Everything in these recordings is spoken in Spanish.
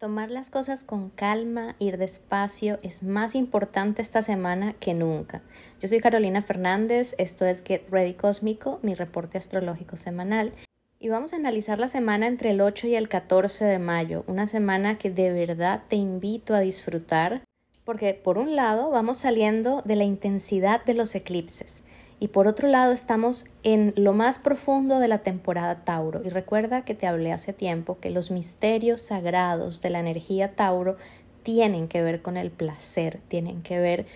Tomar las cosas con calma, ir despacio, es más importante esta semana que nunca. Yo soy Carolina Fernández, esto es Get Ready Cósmico, mi reporte astrológico semanal, y vamos a analizar la semana entre el 8 y el 14 de mayo, una semana que de verdad te invito a disfrutar, porque por un lado vamos saliendo de la intensidad de los eclipses. Y por otro lado, estamos en lo más profundo de la temporada Tauro. Y recuerda que te hablé hace tiempo que los misterios sagrados de la energía Tauro tienen que ver con el placer, tienen que ver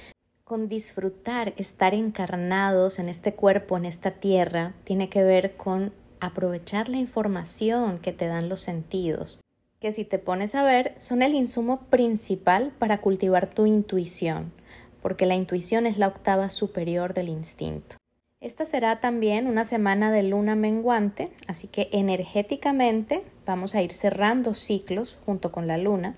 con disfrutar, estar encarnados en este cuerpo, en esta tierra, tiene que ver con aprovechar la información que te dan los sentidos, que si te pones a ver son el insumo principal para cultivar tu intuición porque la intuición es la octava superior del instinto. Esta será también una semana de luna menguante, así que energéticamente vamos a ir cerrando ciclos junto con la luna.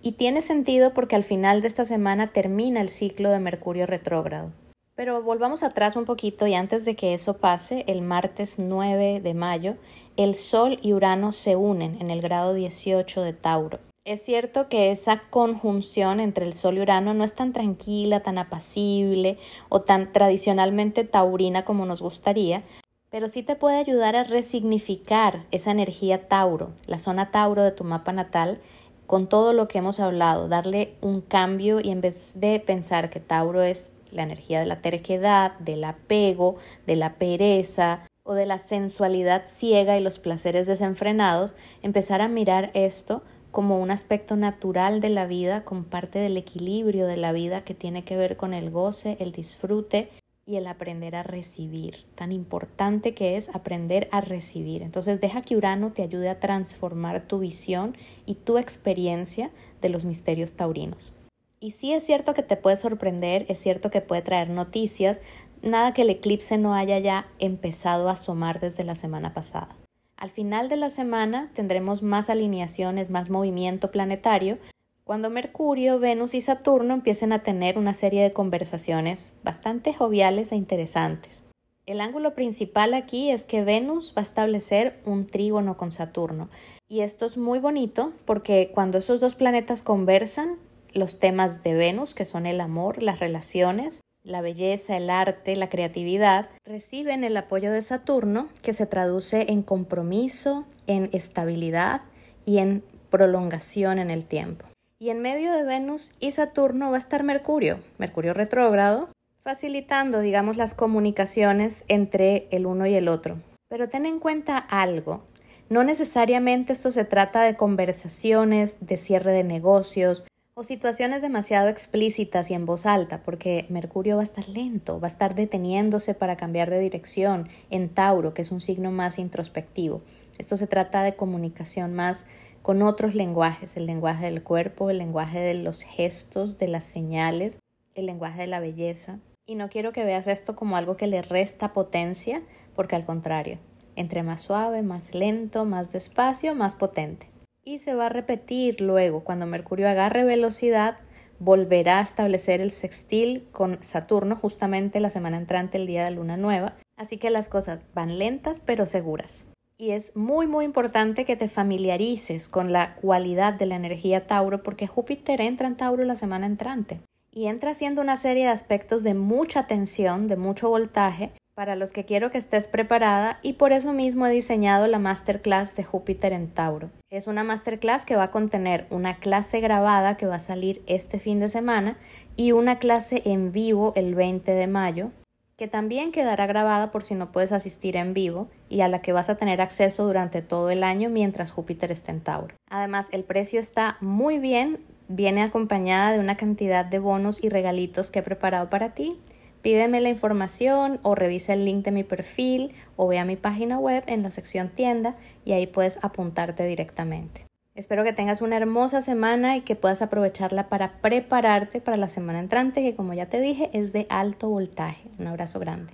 Y tiene sentido porque al final de esta semana termina el ciclo de Mercurio retrógrado. Pero volvamos atrás un poquito y antes de que eso pase, el martes 9 de mayo, el Sol y Urano se unen en el grado 18 de Tauro. Es cierto que esa conjunción entre el Sol y Urano no es tan tranquila, tan apacible o tan tradicionalmente taurina como nos gustaría, pero sí te puede ayudar a resignificar esa energía Tauro, la zona Tauro de tu mapa natal, con todo lo que hemos hablado, darle un cambio y en vez de pensar que Tauro es la energía de la terquedad, del apego, de la pereza o de la sensualidad ciega y los placeres desenfrenados, empezar a mirar esto como un aspecto natural de la vida, como parte del equilibrio de la vida que tiene que ver con el goce, el disfrute y el aprender a recibir. Tan importante que es aprender a recibir. Entonces deja que Urano te ayude a transformar tu visión y tu experiencia de los misterios taurinos. Y sí es cierto que te puede sorprender, es cierto que puede traer noticias, nada que el eclipse no haya ya empezado a asomar desde la semana pasada. Al final de la semana tendremos más alineaciones, más movimiento planetario, cuando Mercurio, Venus y Saturno empiecen a tener una serie de conversaciones bastante joviales e interesantes. El ángulo principal aquí es que Venus va a establecer un trígono con Saturno. Y esto es muy bonito porque cuando esos dos planetas conversan, los temas de Venus, que son el amor, las relaciones, la belleza, el arte, la creatividad, reciben el apoyo de Saturno que se traduce en compromiso, en estabilidad y en prolongación en el tiempo. Y en medio de Venus y Saturno va a estar Mercurio, Mercurio retrógrado, facilitando, digamos, las comunicaciones entre el uno y el otro. Pero ten en cuenta algo, no necesariamente esto se trata de conversaciones, de cierre de negocios, situaciones demasiado explícitas y en voz alta, porque Mercurio va a estar lento, va a estar deteniéndose para cambiar de dirección en Tauro, que es un signo más introspectivo. Esto se trata de comunicación más con otros lenguajes, el lenguaje del cuerpo, el lenguaje de los gestos, de las señales, el lenguaje de la belleza. Y no quiero que veas esto como algo que le resta potencia, porque al contrario, entre más suave, más lento, más despacio, más potente y se va a repetir luego. Cuando Mercurio agarre velocidad volverá a establecer el sextil con Saturno justamente la semana entrante el día de luna nueva. Así que las cosas van lentas pero seguras. Y es muy muy importante que te familiarices con la cualidad de la energía Tauro porque Júpiter entra en Tauro la semana entrante. Y entra haciendo una serie de aspectos de mucha tensión, de mucho voltaje, para los que quiero que estés preparada y por eso mismo he diseñado la masterclass de Júpiter en Tauro. Es una masterclass que va a contener una clase grabada que va a salir este fin de semana y una clase en vivo el 20 de mayo que también quedará grabada por si no puedes asistir en vivo y a la que vas a tener acceso durante todo el año mientras Júpiter esté en Tauro. Además, el precio está muy bien, viene acompañada de una cantidad de bonos y regalitos que he preparado para ti Pídeme la información o revisa el link de mi perfil o ve a mi página web en la sección tienda y ahí puedes apuntarte directamente. Espero que tengas una hermosa semana y que puedas aprovecharla para prepararte para la semana entrante que como ya te dije es de alto voltaje. Un abrazo grande.